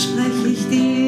spreche ich dir.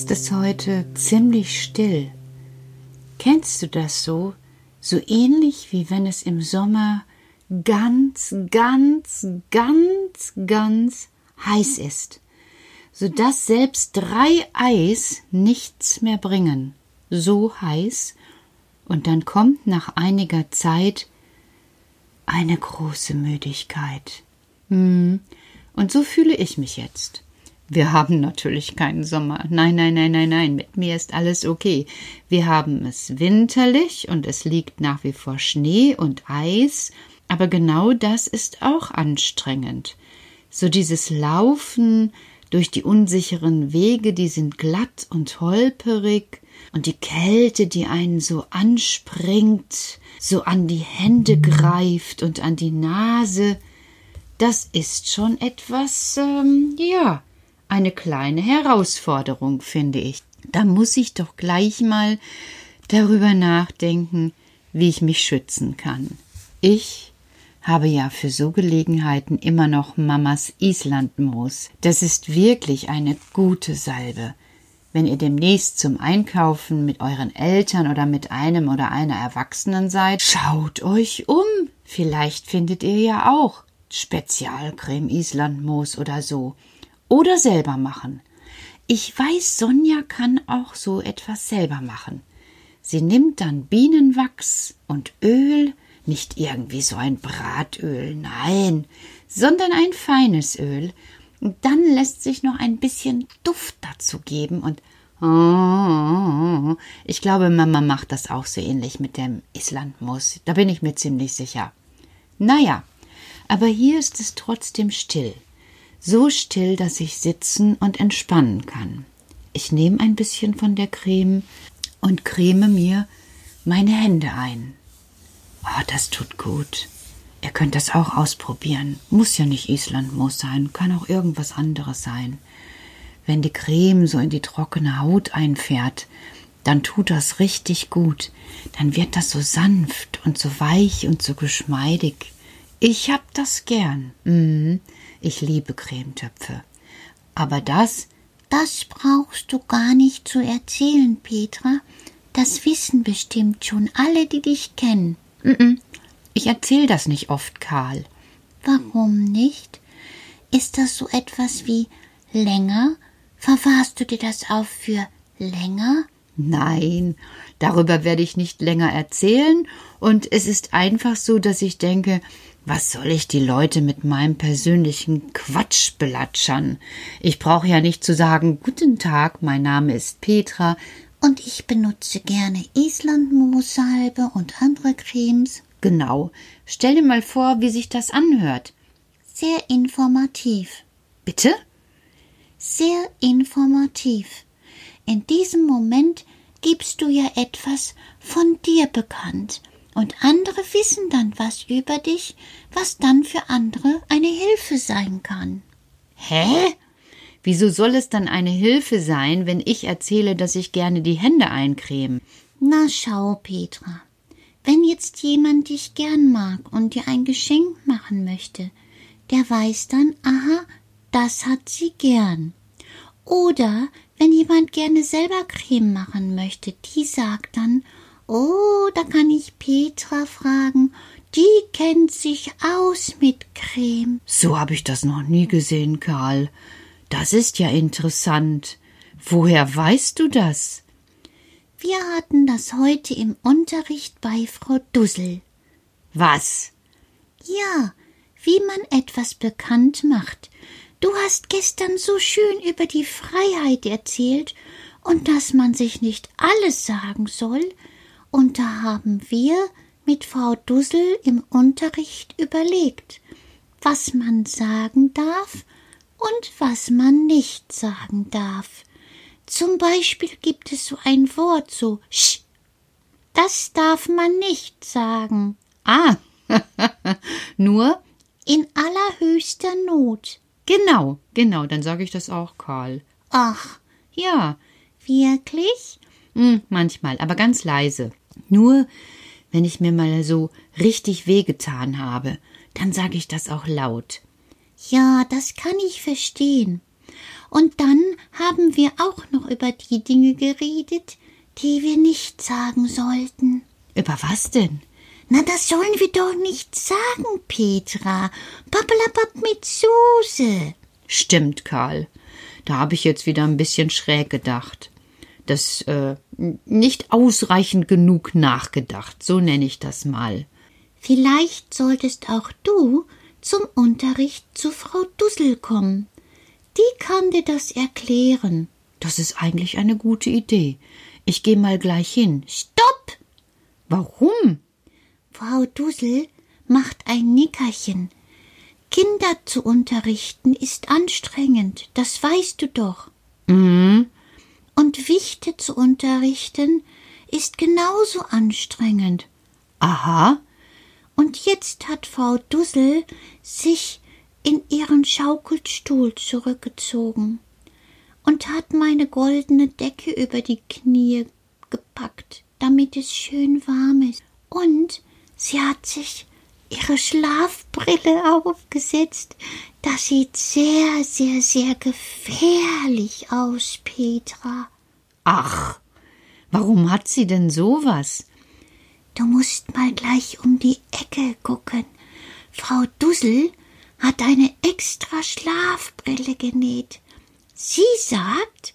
Jetzt ist heute ziemlich still. Kennst du das so? So ähnlich wie wenn es im Sommer ganz, ganz, ganz, ganz heiß ist, so dass selbst drei Eis nichts mehr bringen. So heiß. Und dann kommt nach einiger Zeit eine große Müdigkeit. Hm. Und so fühle ich mich jetzt. Wir haben natürlich keinen Sommer. Nein, nein, nein, nein, nein, mit mir ist alles okay. Wir haben es winterlich und es liegt nach wie vor Schnee und Eis, aber genau das ist auch anstrengend. So dieses Laufen durch die unsicheren Wege, die sind glatt und holperig, und die Kälte, die einen so anspringt, so an die Hände greift und an die Nase, das ist schon etwas, ähm, ja, eine kleine Herausforderung, finde ich. Da muss ich doch gleich mal darüber nachdenken, wie ich mich schützen kann. Ich habe ja für so Gelegenheiten immer noch Mamas Islandmoos. Das ist wirklich eine gute Salbe. Wenn ihr demnächst zum Einkaufen mit euren Eltern oder mit einem oder einer Erwachsenen seid, schaut euch um. Vielleicht findet ihr ja auch Spezialcreme Islandmoos oder so. Oder selber machen. Ich weiß, Sonja kann auch so etwas selber machen. Sie nimmt dann Bienenwachs und Öl, nicht irgendwie so ein Bratöl, nein, sondern ein feines Öl, und dann lässt sich noch ein bisschen Duft dazu geben und ich glaube, Mama macht das auch so ähnlich mit dem Islandmus. Da bin ich mir ziemlich sicher. Naja, aber hier ist es trotzdem still. So still, dass ich sitzen und entspannen kann. Ich nehme ein bisschen von der Creme und creme mir meine Hände ein. Oh, das tut gut. Ihr könnt das auch ausprobieren. Muss ja nicht Islandmoos sein, kann auch irgendwas anderes sein. Wenn die Creme so in die trockene Haut einfährt, dann tut das richtig gut. Dann wird das so sanft und so weich und so geschmeidig. Ich hab das gern. Mhm. Ich liebe Cremetöpfe. Aber das, das brauchst du gar nicht zu erzählen, Petra. Das wissen bestimmt schon alle, die dich kennen. Ich erzähl das nicht oft, Karl. Warum nicht? Ist das so etwas wie länger? Verwahrst du dir das auf für länger? Nein, darüber werde ich nicht länger erzählen, und es ist einfach so, dass ich denke, was soll ich die Leute mit meinem persönlichen Quatsch belatschern? Ich brauche ja nicht zu sagen Guten Tag, mein Name ist Petra, und ich benutze gerne Islandmoossalbe und andere Cremes. Genau. Stell dir mal vor, wie sich das anhört. Sehr informativ. Bitte? Sehr informativ. In diesem Moment gibst du ja etwas von dir bekannt, und andere wissen dann was über dich, was dann für andere eine Hilfe sein kann. Hä? Wieso soll es dann eine Hilfe sein, wenn ich erzähle, dass ich gerne die Hände eincreme? Na schau, Petra. Wenn jetzt jemand dich gern mag und dir ein Geschenk machen möchte, der weiß dann, aha, das hat sie gern. Oder wenn jemand gerne selber Creme machen möchte, die sagt dann, oh, da kann ich Petra fragen, die kennt sich aus mit Creme. So habe ich das noch nie gesehen, Karl. Das ist ja interessant. Woher weißt du das? Wir hatten das heute im Unterricht bei Frau Dussel. Was? Ja, wie man etwas bekannt macht. Du hast gestern so schön über die Freiheit erzählt und dass man sich nicht alles sagen soll, und da haben wir mit Frau Dussel im Unterricht überlegt, was man sagen darf und was man nicht sagen darf. Zum Beispiel gibt es so ein Wort, so sch. Das darf man nicht sagen. Ah, nur in allerhöchster Not. Genau, genau, dann sage ich das auch, Karl. Ach, ja. Wirklich? Hm, manchmal, aber ganz leise. Nur, wenn ich mir mal so richtig wehgetan habe, dann sage ich das auch laut. Ja, das kann ich verstehen. Und dann haben wir auch noch über die Dinge geredet, die wir nicht sagen sollten. Über was denn? Na, das sollen wir doch nicht sagen, Petra. Pappelapapp mit Soße. Stimmt, Karl. Da habe ich jetzt wieder ein bisschen schräg gedacht. Das äh, nicht ausreichend genug nachgedacht, so nenne ich das mal. Vielleicht solltest auch du zum Unterricht zu Frau Dussel kommen. Die kann dir das erklären. Das ist eigentlich eine gute Idee. Ich gehe mal gleich hin. Stopp! Warum? Frau Dussel macht ein Nickerchen. Kinder zu unterrichten ist anstrengend, das weißt du doch. Mhm. Und Wichte zu unterrichten ist genauso anstrengend. Aha. Und jetzt hat Frau Dussel sich in ihren Schaukelstuhl zurückgezogen und hat meine goldene Decke über die Knie gepackt, damit es schön warm ist. Und sie hat sich ihre Schlafbrille aufgesetzt. Das sieht sehr, sehr, sehr gefährlich aus, Petra. Ach, warum hat sie denn sowas? Du musst mal gleich um die Ecke gucken. Frau Dussel hat eine extra Schlafbrille genäht. Sie sagt,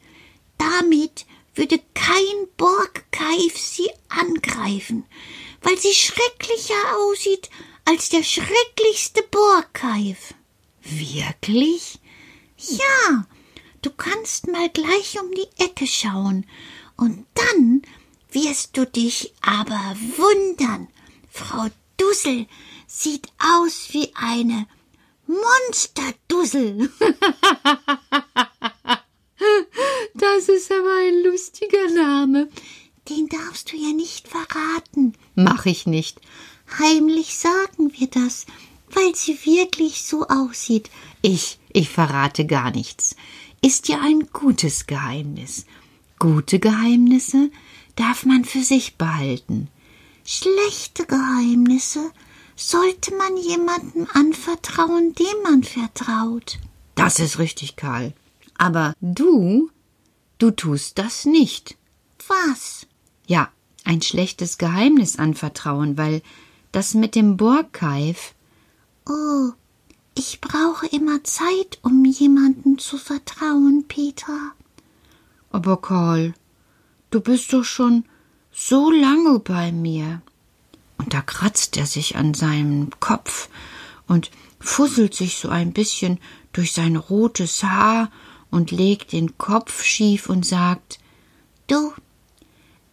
damit würde kein Borgkeif sie angreifen, weil sie schrecklicher aussieht als der schrecklichste Borgkeif. Wirklich? Ja, du kannst mal gleich um die Ecke schauen, und dann wirst du dich aber wundern. Frau Dussel sieht aus wie eine Monsterdussel. Das ist aber ein lustiger Name. Den darfst du ja nicht verraten. Mach ich nicht. Heimlich sagen wir das, weil sie wirklich so aussieht. Ich, ich verrate gar nichts. Ist ja ein gutes Geheimnis. Gute Geheimnisse darf man für sich behalten. Schlechte Geheimnisse sollte man jemandem anvertrauen, dem man vertraut. Das ist richtig, Karl. Aber du, du tust das nicht. Was? Ja, ein schlechtes Geheimnis anvertrauen, weil das mit dem Borgkeif. Oh, ich brauche immer Zeit, um jemanden zu vertrauen, Petra. Aber Karl, du bist doch schon so lange bei mir. Und da kratzt er sich an seinem Kopf und fusselt sich so ein bisschen durch sein rotes Haar und legt den Kopf schief und sagt Du,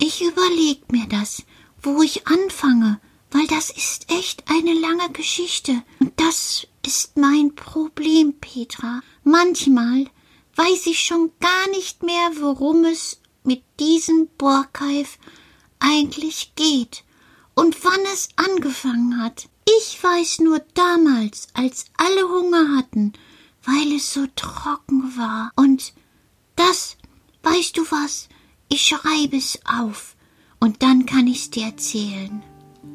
ich überleg mir das, wo ich anfange, weil das ist echt eine lange Geschichte. Und das ist mein Problem, Petra. Manchmal weiß ich schon gar nicht mehr, worum es mit diesem Borkeif eigentlich geht und wann es angefangen hat. Ich weiß nur damals, als alle Hunger hatten, weil es so trocken war. Und das, weißt du was, ich schreibe es auf und dann kann ich's dir erzählen.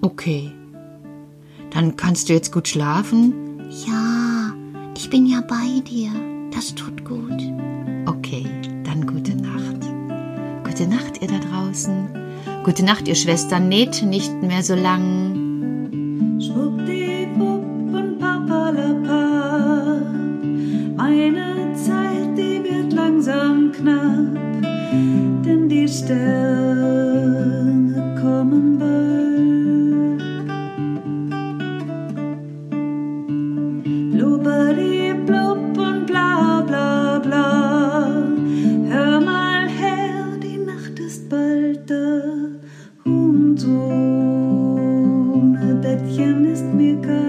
Okay. Dann kannst du jetzt gut schlafen? Ja, ich bin ja bei dir. Das tut gut. Okay, dann gute Nacht. Gute Nacht, ihr da draußen. Gute Nacht, ihr Schwestern. Näht nicht mehr so lang. Schwuppdiwupp Sterne kommen bald. Blubberdi blub und bla bla bla. Hör mal her, die Nacht ist bald da. Und ohne Bettchen ist mir kalt.